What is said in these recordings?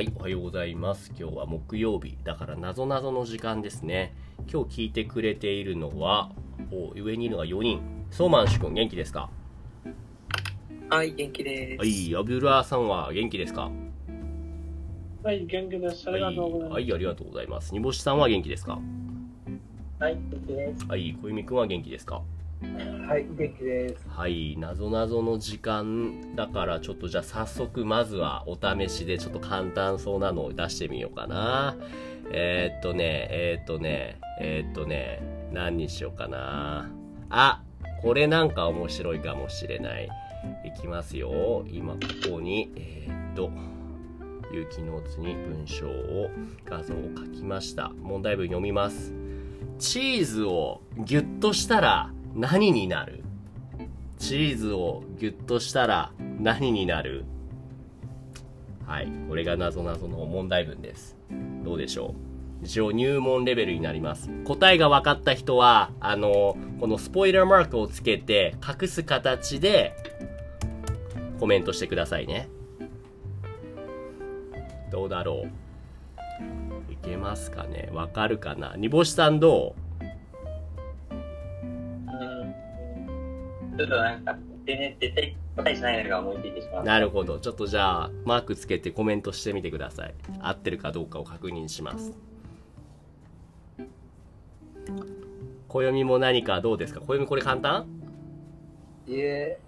はい、おはようございます。今日は木曜日、だから謎々の時間ですね。今日聞いてくれているのは、お上にいるのが4人。ソーマンシュ君、元気ですか？はい、元気です。はい、アブドゥラーさんは元気ですか？はい、元気です。あはい、りがとうございます。はい、ありがとうございます。煮干しさんは元気ですか？はい、元気です。はい、小弓君は元気ですか？はい、元気です。はい、謎々の時間だからちょっとじゃあ早速まずはお試しでちょっと簡単そうなのを出してみようかな。えー、っとね、えー、っとね、えー、っとね、何にしようかな。あ、これなんか面白いかもしれない。いきますよ。今ここに、え、っと、有機ノーツに文章を、画像を書きました。問題文読みます。チーズをギュッとしたら何になる？チーズをギュッとしたら何になる？はい。これが謎々の問題文です。どうでしょう？一応入門レベルになります。答えが分かった人は、あの、このスポイラーマークをつけて隠す形でコメントしてくださいね。どうだろう？いけますかね？わかるかな？煮干しさんどう？ちょっとなんか、全然絶対答えしないのが思いついてしまう。うなるほど。ちょっとじゃあ、マークつけてコメントしてみてください。合ってるかどうかを確認します。暦も何かどうですか？暦これ簡単？いえ、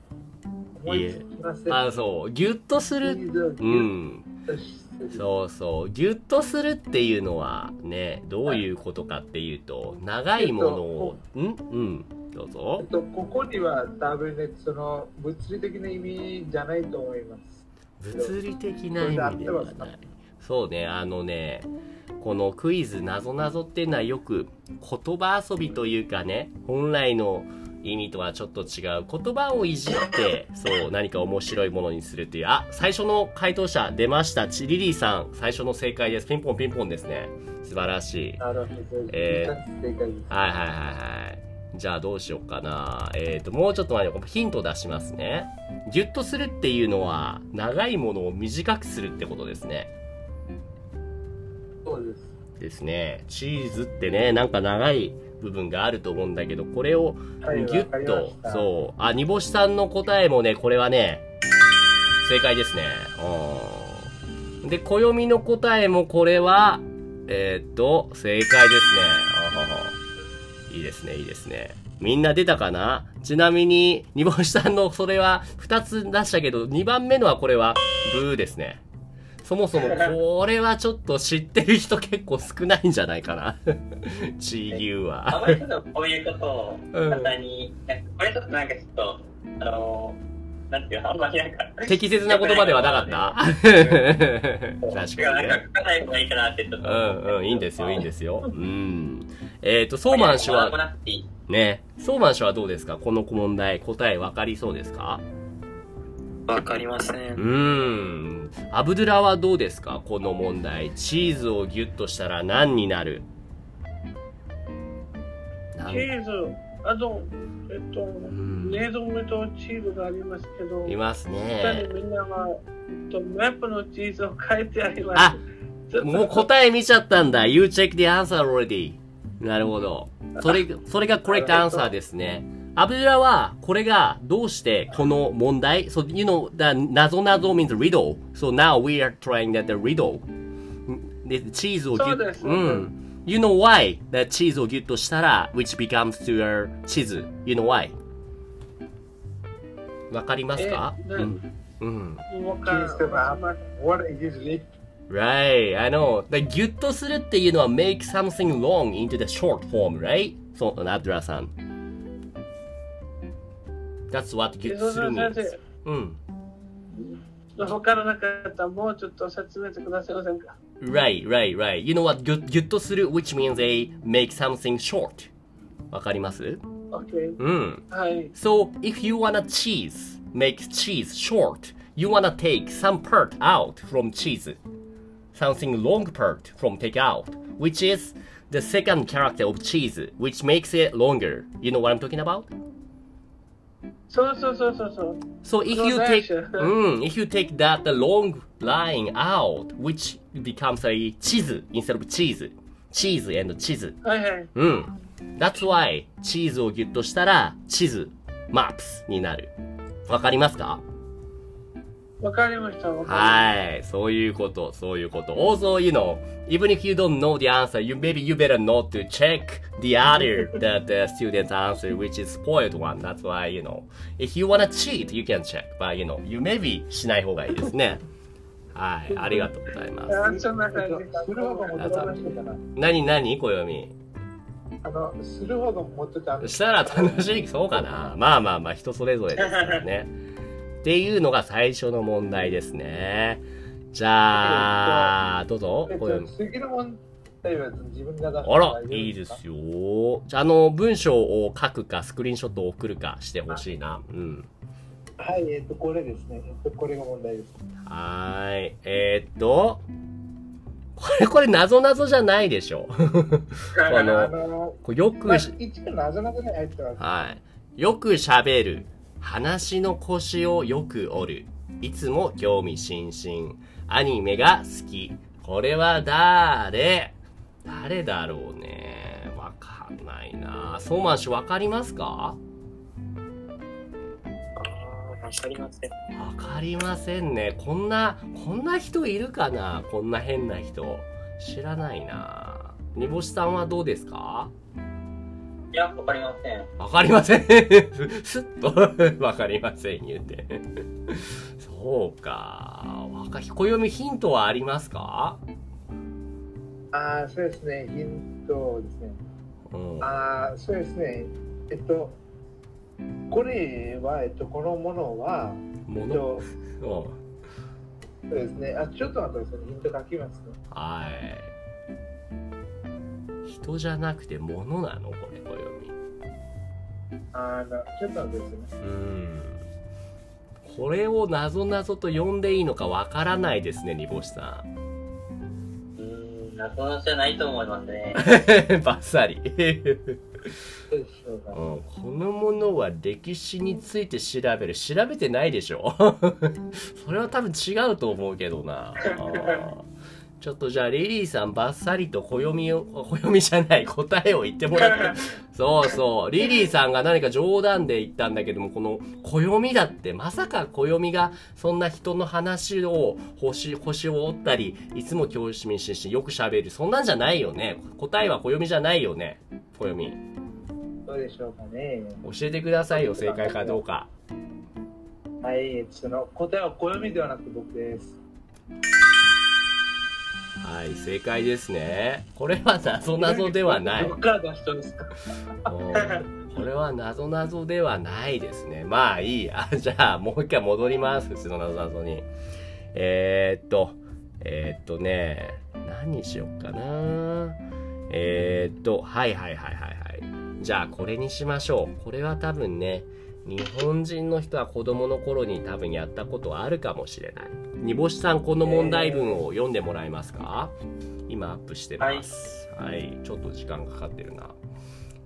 思いつきません。あ、そう。ギュッとする。うん。そうそう。ギュッとするっていうのはね、どういうことかっていうと、長いものを、ん？うん。どうえぞっ。と、ここには多分ね、その物理的な意味じゃないと思います。物理的な意味ではない。そうね、あのね、このクイズなぞなぞっていうのはよく言葉遊びというかね、本来の意味とはちょっと違う言葉をいじって、そう、何か面白いものにするっていう。あ、最初の回答者出ました。チリリーさん、最初の正解です。ピンポンピンポンですね。素晴らしい。なるほど。え正解です。はいはいはいはい。じゃあどうしようかな。えっ、と、もうちょっと前にヒント出しますね。ギュッとするっていうのは、長いものを短くするってことですね。そうです。ですね。チーズってね、なんか長い部分があると思うんだけど、これをはいギュッとわかりまし、たそう。あ、煮干しさんの答えもね、これはね、正解ですね。うんで、暦の答えもこれは、えーっと、正解ですね。いいですね、いいですね。みんな出たかな？ちなみに、煮干しさんのそれは2つ出したけど、2番目のはこれは、ブーですね。そもそもこれはちょっと知ってる人結構少ないんじゃないかな。地牛は。あまりちょっとこういうことを簡単に、なんかこれちょっとなんかちょっと、あのー、なんていうの、あんまりなんか、適切な言葉ではなかった？確かに違うなんかね。書かない方がいいかなってちょっと。うんうん、いいんですよ、いいんですよ。うん。えっ、と、ソーマン氏もは。ね、ソーマン氏はどうですか？この問題、答え分かりそうですか？わかりませ。うんん。アブドゥラはどうですか？この問題。チーズをギュッとしたら何になる？チーズ、あと、えっと、ん冷蔵庫とチーズがありますけど、いますね。みんなは、えっと、マップのチーズを書いてあります。あもう答え見ちゃったんだ。You check the answer already. なるほど。それ、それが correct answer ですね。アブドゥラは、これがどうしてこの問題 ?So, you know, the 謎謎 means riddle. So now we are trying that the riddle. で、チーズをギュッそうん。You know why the チーズをギュッとしたら、which becomes to your チーズ You know why? わかりますかえうん。うん。わかる Please, um, what usually Right, I know. だギュッとするっていうのは make something long into the short form, right? そう、ナドラさん。That's what ギュッとする先 means. 生、うん。わからなかったらもうちょっと説明してくださいませんか Right, right, right. You know what? ギュギュッとする which means they make something short. わかります ?OK。うん。はい。 So, if you wanna cheese, make cheese short, you wanna take some part out from cheese. Something long part from take out, which is the second character of cheese, which makes it longer. You know what I'm talking about? そうそうそうそうそう。 So if そう you だ take し Mm, if you take that the long line out, which becomes a 地図 instead of cheese. cheese and 地図。はいはい。うん。That's why チーズをギュッとしたら地図 maps になる。わかりますか わかりました。はい。そういうこと、そういうこと。Also, you know, even if you don't know the answer, you maybe you better not to check the other, the, the student's answer, which is spoiled one. That's why, you know, if you wanna cheat, you can check. But, you know, you maybe しない方がいいですね。はい。ありがとうございます。あそんな感じ。かな。何何暦。あの、する方がもっと楽しい。したら楽しい、そうかな。まあまあまあ、人それぞれですからね。っていうのが最初の問題ですね。じゃあ、どうぞ。次の問題は自分があら、いいですよ。じゃあ、あの、文章を書くか、スクリーンショットを送るかしてほしいな。うん。はい、えっと、これですね。えっと、これが問題です。はーい。えー、っと、これ、これ、なぞなぞじゃないでしょ。こあの、よくまあ、し、一応謎々に入ってます。はい。よく喋る。話の腰をよく折る。いつも興味津々。アニメが好き。これは誰？誰だろうね。わかんないな。ソーマン氏わかりますか？わかりません。わかりませんね。こんな、こんな人いるかな？こんな変な人。知らないな。煮干しさんはどうですか？いや、わかりません。わかりません。すっと、わかりません、言うて。そうか。わか、暦ヒントはありますか？ああ、そうですね。ヒントですね。うん。ああ、そうですね。えっと、これは、えっと、このものは、えもの、っと、うんそうですね。あ、ちょっと待ってください。ヒント書きますね。はい。人じゃなくて物なの？これ、暦。あーなちょっと待ってくださいね。うん。これをなぞなぞと呼んでいいのかわからないですね、煮干しさん。うーん、謎のじゃないと思いますね。バッサリ。どうん、このものは歴史について調べる調べてないでしょ それは多分違うと思うけどなちょっとじゃあリリーさんバッサリと暦を暦じゃない答えを言ってもらって。そうそう。リリーさんが何か冗談で言ったんだけどもこの暦だってまさか暦がそんな人の話を星星を折ったりいつも教師民心身よく喋る。そんなんじゃないよね。答えは暦じゃないよね暦。どうでしょうかね。教えてくださいよ正解かどうか。はい、その答えは暦ではなく僕です。はい正解ですね。これは謎謎ではない。これは謎謎ではないですね。まあいいや。じゃあもう一回戻ります。普通の謎謎に。えー、っとえー、っとね何にしよっかな。えー、っとはいはいはいはいはい。じゃあこれにしましょう。これは多分ね日本人の人は子供の頃に多分やったことあるかもしれない煮干しさんこの問題文を読んでもらえますか？今アップしてます。はい、ちょっと時間かかってるな。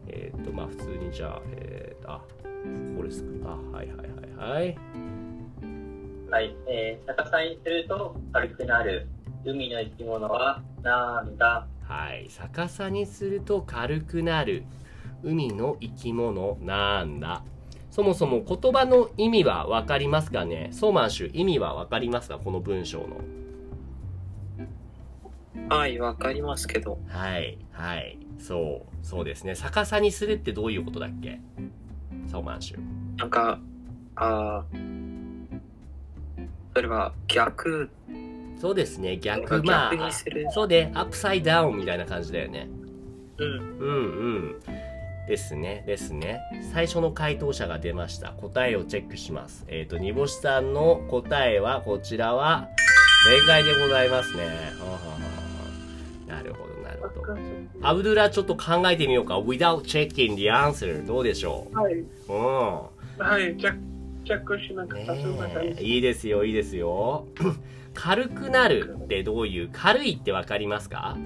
えーっとまあ普通にじゃあえーっとあこれですかあはいはいはいはい。はい。えー、逆さにすると軽くなる。海の生き物はなんだ？はい。逆さにすると軽くなる海の生き物なんだ？そもそも言葉の意味は分かりますかねソーマンシュ意味は分かりますかこの文章のはい、わかりますけど。はいはいそうそうですね逆さにするってどういうことだっけ？ソーマンシュなんか、ああ、それは逆、そうですね逆まあ。そうでアップサイダウンみたいな感じだよねうん。うんうん。ですね、ですね。最初の回答者が出ました。答えをチェックします。えっ、と、煮干しさんの答えは、こちらは、正解でございますね。なるほど、なるほど。アブドゥラ、ちょっと考えてみようか。without checking the answer. どうでしょはい。ううはい。チェック、しなくん。てねえ。いいですよ、いいですよ。軽くなるってどういう、軽いってわかりますか？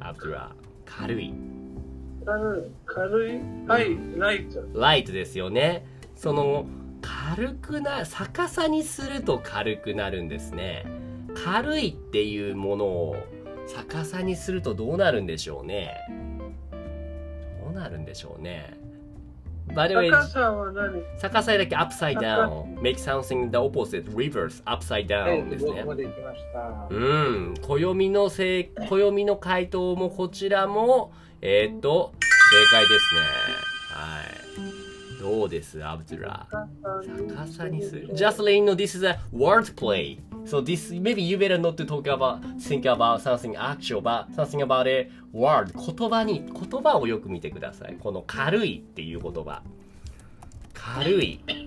アブドゥラ。軽い。軽い。はい。ライト。ライトですよね。その、軽くな、逆さにすると軽くなるんですね。軽いっていうものを逆さにするとどうなるんでしょうね。どうなるんでしょうね。By the way, 高さは何？逆さだけ upside down. Make something the opposite. Reverse. Upside え down っですねと僕。まで行きました。うん。暦のせい、暦の回答もこちらも、えーっと、正解ですね。はい。どうですアブドゥラ。逆さにする。You know this is a wordplay. So this, maybe you better not to talk about, think about something actual, but something about a word. 言葉に、言葉をよく見てください。この軽いっていう言葉。軽い。え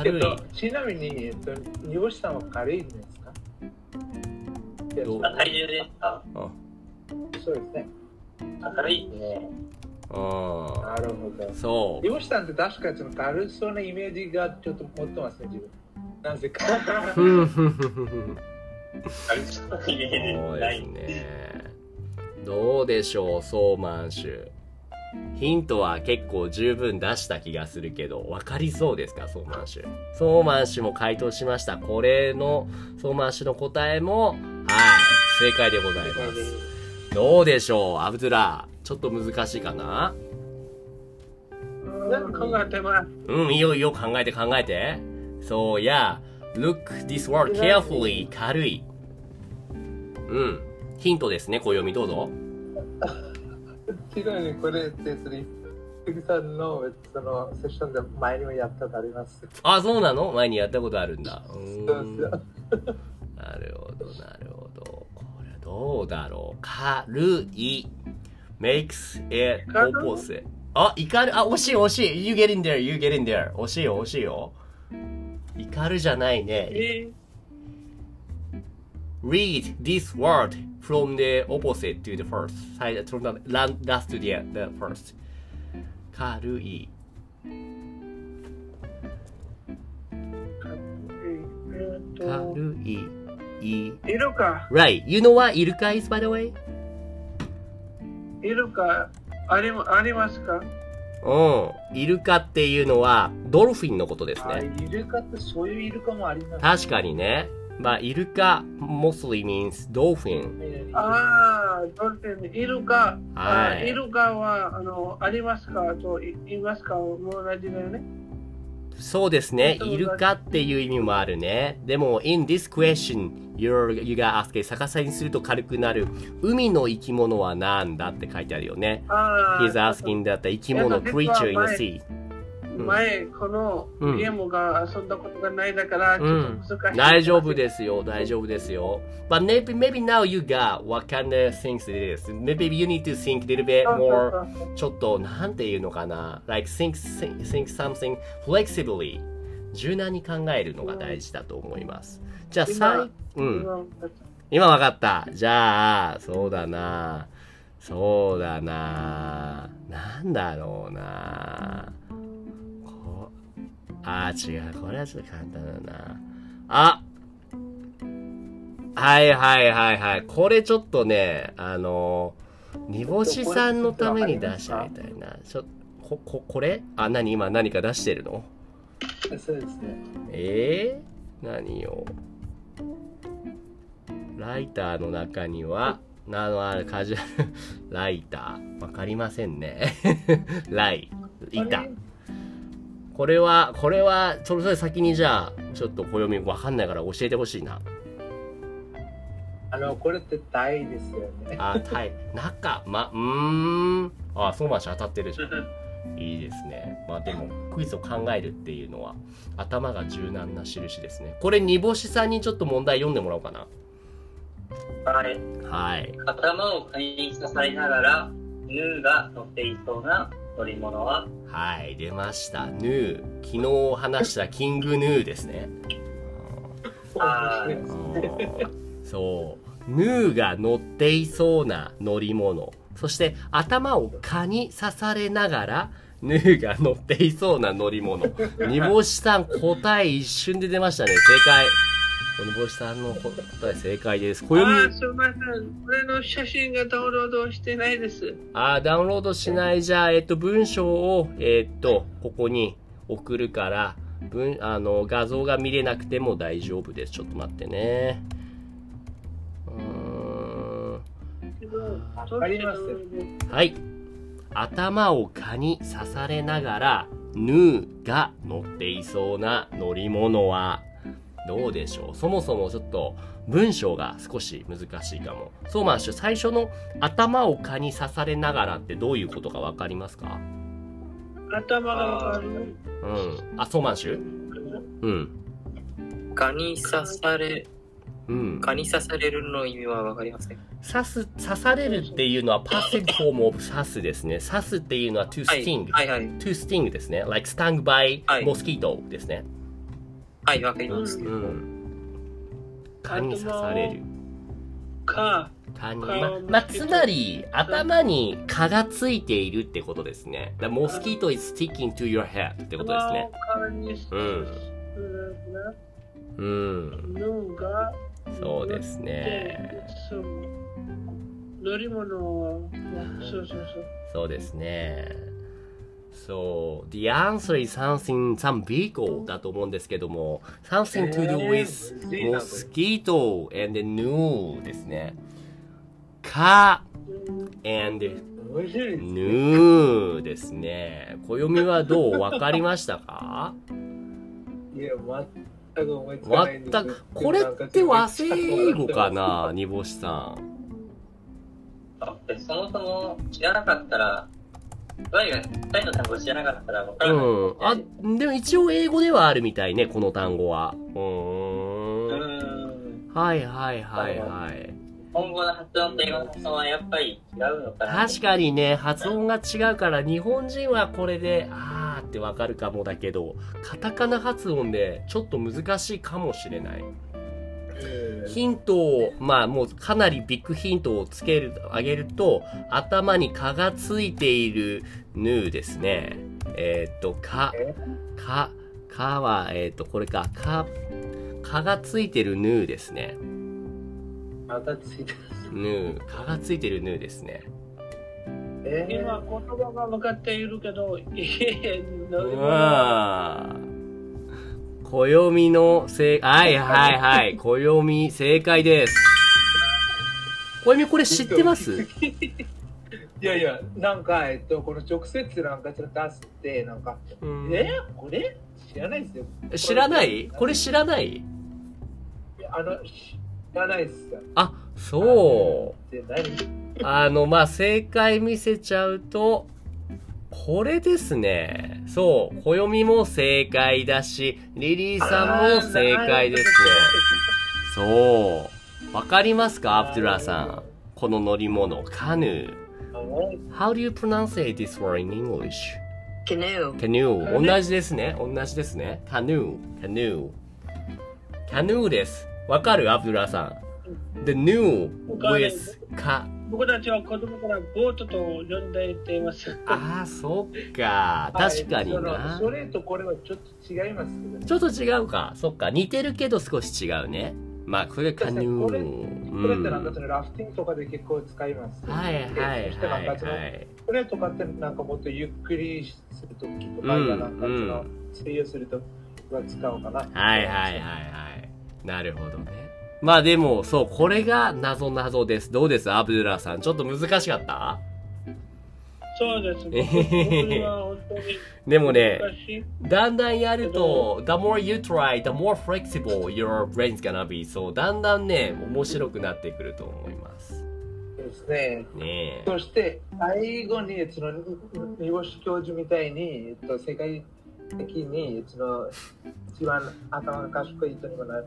軽い。っと、ちなみに、えっと、煮干しさんは軽いんですかどうあ体重ですかうん。そうですね。軽いですね。うん。なるほど。そう煮。干しさんって確かその軽そうなイメージがちょっと持ってますね、自分。なぜか。ふんふんふんふんふん軽いイメそうですージない。ね。どうでしょう、ソーマン氏。ヒントは結構十分出した気がするけど、わかりそうですか、ソーマン氏。ソーマン氏も回答しました。これの、ソーマン氏の答えも、はい、正解でございます。どうでしょう、アブドゥラ。ちょっと難しいかな？うん考えてます。うん、いいよいいよ、考えて考えて。そう、や、look this word carefully, 軽い。うん。ヒントですね、暦どうぞ。ちなみにこれさんのそのセッションで前にもやったことあります？あ、そうなの？前にやったことあるんだ。うんなるほど、なるほど。どうだろう。軽い。makes it opposite. あ、怒る。あ、惜しい惜しい。You get in there, you get in there. 惜しいよ、惜しいよ。怒るじゃないね。え read this word from the opposite to the first. From the la- last to the, the first. 軽い。えっと、軽い。い。いるか、Right. You know what? イルカ is by the way? ありありますか？うん。イルカっていうのはドルフィンのことですあね。イルカってそういうイルカもあります。確かにね。まあ、イルカ mostly means dolphin. ああ、ドルフィン、イルカ、はいあイルカはあのありますか？とい言いますか？同じだよね。そうですね。そうだイルカっていう意味もあるね。でも、in this question, you're, you got asked, 逆さにすると軽くなる。海の生き物は何だって書いてあるよね。He's asking だった生き物、creature in the 前 sea. 前、このうんゲームが遊んだことがないだから、ちょうんっと難しい。大丈夫ですよ、大丈夫ですよ。But maybe, maybe now you got what kind of things it is. Maybe you need to think a little bit more ちょっと、なんていうのかな。like, think, think, think something flexibly. 柔軟に考えるのが大事だと思います。じゃあ、さい、うん。うん今わかった。じゃあ、そうだな。そうだな。なんだろうな。こあー、違う。これはちょっと簡単だな。あはいはいはいはい。これちょっとね、あの、煮干しさんのために出してみたいな。ちょこ、こ、これ？あ、何？今何か出してるの？そうですね。えー、何よ。ライターの中には、あの、あるカジュアル、ライター。わかりませんね。ライ、板。これは、これは、それぞれ先にじゃあ、ちょっと暦わかんないから教えてほしいな。あの、これってタイですよね。あ、タイ、中、ま、うーん。あ、そうまし当たってるじゃん。いいですね。まあでも、クイズを考えるっていうのは、頭が柔軟な印ですね。これ、煮干しさんにちょっと問題読んでもらおうかな。はい。はい。頭をカニに刺されながら、ヌーが乗っていそうな乗り物は、はい、出ました。ヌー。昨日話したキングヌーですね。あーうんそう。ヌーが乗っていそうな乗り物。そして頭を蚊に刺されながら、ヌーが乗っていそうな乗り物。煮干しさん答え一瞬で出ましたね。正解。煮干しさんの答え正解です。あ暦ー、すみません。俺の写真がダウンロードしてないです。あーダウンロードしないじゃあ、えっと、文章を、えっと、ここに送るから、文、あの、画像が見れなくても大丈夫です。ちょっと待ってね。うーん。わかりますはい。頭を蚊に刺されながら、ヌーが乗っていそうな乗り物は、どうでしょう？そもそもちょっと文章が少し難しいかも。そうまんしゅ、最初の頭を蚊に刺されながらってどういうことかわかりますか？頭がわかる。うん。あ、そうまんしゅうん。蚊に刺され、うん。蚊に刺されるの意味はわかりません。刺す、刺されるっていうのはパッシブフォームオブ刺すですね。刺すっていうのは to はい sting。はいはい。to sting ですね。like stung by はい mosquito ですね。はい、わかります。うんうん。蚊に刺される。か、蚊に。蚊まを、まあ、つまり、頭に蚊がついているってことですね。The mosquito is sticking to your head ってことですね。うんるうん。のが、そうですね。そう。乗り物を、そうそうそう。そうですね。そう。The answer is something, some vehicle だと思うんですけども、something to do with えー mosquito and new ですね。蚊 and new ですね。暦はどう？わかりましたか？いや、全くこれって和製英語かな煮干しさん。あでそもそも知らなかったら、単語知らなかったら分からない。うん。あ、でも一応英語ではあるみたいね、この単語は。ううーん。はいはいはいはい。日本語の発音と英語の発音はやっぱり違うのかな。確かにね、発音が違うから、日本人はこれで、あーってわかるかもだけど、カタカナ発音でちょっと難しいかもしれない。ヒントを、まあもうかなりビッグヒントをつける、あげると、頭に蚊がついているヌーですね。えーっと、蚊、蚊、蚊は、えーっと、これか、蚊、蚊がついてるヌーですね。またついてる。ヌー、蚊がついてるヌーですね。えー今、言葉が向かっているけど、いえ、乗りうー暦のせい、はいはいはい。暦正解です。暦これ知ってます？いやいや、なんか、えっと、この直接なんかちょっと出すって、なんか、うんえこれ？知らないですよ。知らない？これ知らないあの、知らないですよ。あ、そう。あの、まあ、正解見せちゃうと、これですね。そう。暦も正解だし、リリーさんも正解ですね。そう。わかりますかアブドゥラさん？この乗り物、カヌー。How do you pronounce this word in English? Canoe. Canoe. 同じですね。同じですね。Canoe. Canoe. Canoe です。わかるアブドゥラさん？The new with か。僕たちは子供からボートと呼んでいています。ああ、そっか。確かにそのな。それとこれはちょっと違いますけどね。ちょっと違うか。そっか。似てるけど少し違うね。まあ、これカヌー。これうんこれってなんかそのラフティングとかで結構使います。はいはいはいはい。これとかってなんかもっとゆっくりするときとか、うんなんかその水泳するときは使うかな。はいはいはいはい。なるほどね。まあでも、そう、これが謎謎です。どうです？アブドゥラさん。ちょっと難しかった？そうです。僕えへへへ僕は本当にでもね。だんだんやると、the more you try, the more flexible your brain's gonna be. そう、だんだんね、面白くなってくると思います。ですね。ねえ。そして最後にその煮干し教授みたいに、えっと、世界的にその一番頭が賢い人にもなる。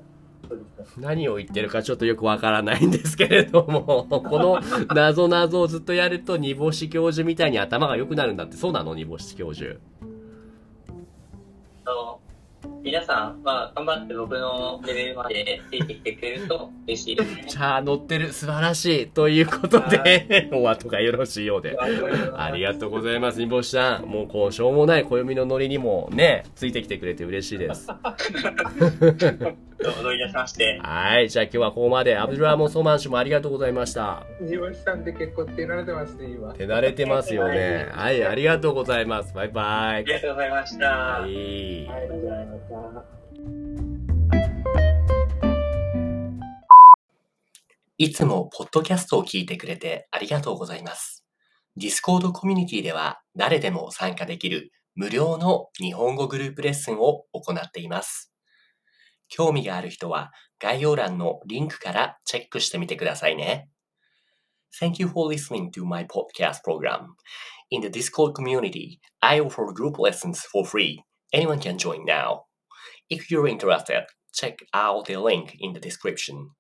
何を言ってるかちょっとよくわからないんですけれども、この謎謎をずっとやると煮干し教授みたいに頭が良くなるんだって、そうなの煮干し教授。皆さん、まあ、頑張って僕のレベルまでついてきてくれると嬉しいですね。じゃあ乗ってる、素晴らしい。ということで、お後がよろしいようで。ありがとうございます、煮干しさん。もうこう、しょうもない暦のノリにもね、ついてきてくれて嬉しいです。どうどういたしまして。はい。じゃあ今日はここまで。アブドゥラーモン・ソマン氏もありがとうございました。煮干しさんって結構手慣れてますね、今。手慣れてますよね。はい。ありがとうございます。バイバイあり。がとうございました。はい。はい、じゃあまた。いつもポッドキャストを聞いてくれてありがとうございます。Discord コミュニティでは誰でも参加できる無料の日本語グループレッスンを行っています。興味がある人は概要欄のリンクからチェックしてみてくださいね。Thank you for listening to my podcast program. In the Discord community, I offer group lessons for free. Anyone can join now. If you're interested, check out the link in the description.